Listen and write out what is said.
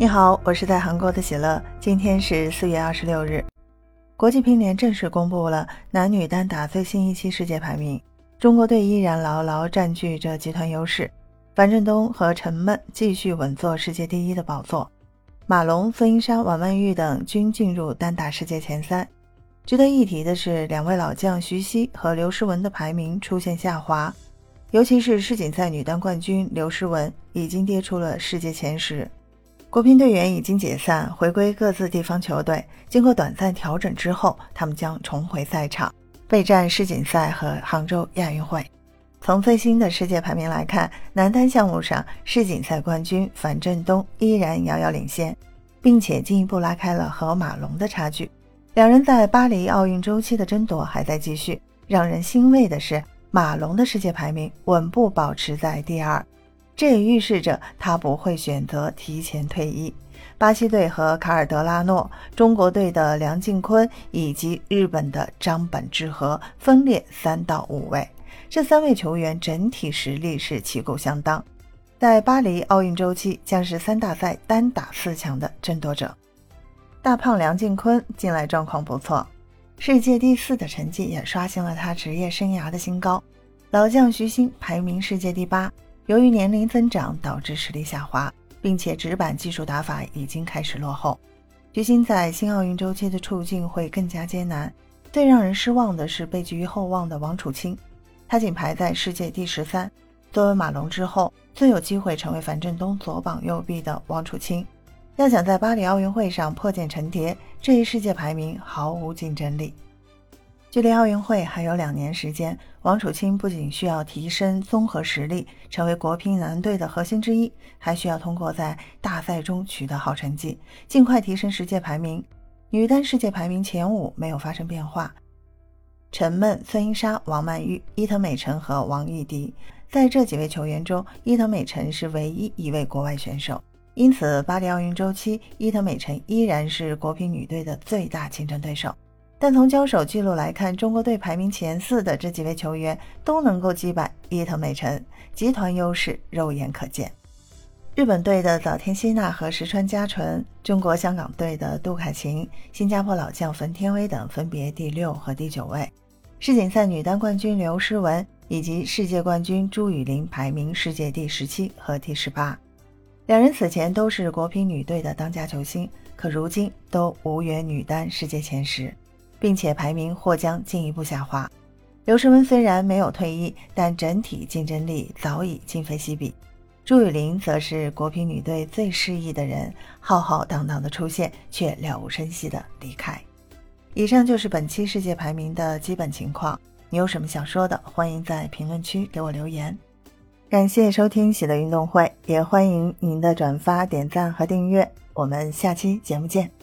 你好，我是在韩国的喜乐。今天是四月二十六日，国际乒联正式公布了男女单打最新一期世界排名。中国队依然牢牢占据着集团优势，樊振东和陈梦继续稳坐世界第一的宝座，马龙、孙颖莎、王曼玉等均进入单打世界前三。值得一提的是，两位老将徐熙和刘诗雯的排名出现下滑，尤其是世锦赛女单冠军刘诗雯已经跌出了世界前十。国乒队员已经解散，回归各自地方球队。经过短暂调整之后，他们将重回赛场，备战世锦赛和杭州亚运会。从最新的世界排名来看，男单项目上，世锦赛冠军樊振东依然遥遥领先，并且进一步拉开了和马龙的差距。两人在巴黎奥运周期的争夺还在继续。让人欣慰的是，马龙的世界排名稳步保持在第二。这也预示着他不会选择提前退役。巴西队和卡尔德拉诺、中国队的梁靖昆以及日本的张本智和分列三到五位。这三位球员整体实力是旗鼓相当，在巴黎奥运周期将是三大赛单打四强的争夺者。大胖梁靖昆近来状况不错，世界第四的成绩也刷新了他职业生涯的新高。老将徐昕排名世界第八。由于年龄增长导致实力下滑，并且直板技术打法已经开始落后，决心在新奥运周期的处境会更加艰难。最让人失望的是被寄予厚望的王楚钦，他仅排在世界第十三。作为马龙之后最有机会成为樊振东左膀右臂的王楚钦，要想在巴黎奥运会上破茧成蝶，这一世界排名毫无竞争力。距离奥运会还有两年时间，王楚钦不仅需要提升综合实力，成为国乒男队的核心之一，还需要通过在大赛中取得好成绩，尽快提升世界排名。女单世界排名前五没有发生变化，陈梦、孙颖莎、王曼玉、伊藤美诚和王艺迪。在这几位球员中，伊藤美诚是唯一一位国外选手，因此巴黎奥运周期，伊藤美诚依然是国乒女队的最大竞争对手。但从交手记录来看，中国队排名前四的这几位球员都能够击败伊藤美诚，集团优势肉眼可见。日本队的早田希娜和石川佳纯，中国香港队的杜凯琴、新加坡老将冯天薇等分别第六和第九位。世锦赛女单冠军刘诗雯以及世界冠军朱雨玲排名世界第十七和第十八，两人此前都是国乒女队的当家球星，可如今都无缘女单世界前十。并且排名或将进一步下滑。刘诗雯虽然没有退役，但整体竞争力早已今非昔比。朱雨玲则是国乒女队最失意的人，浩浩荡荡的出现，却了无声息的离开。以上就是本期世界排名的基本情况。你有什么想说的，欢迎在评论区给我留言。感谢收听喜乐运动会，也欢迎您的转发、点赞和订阅。我们下期节目见。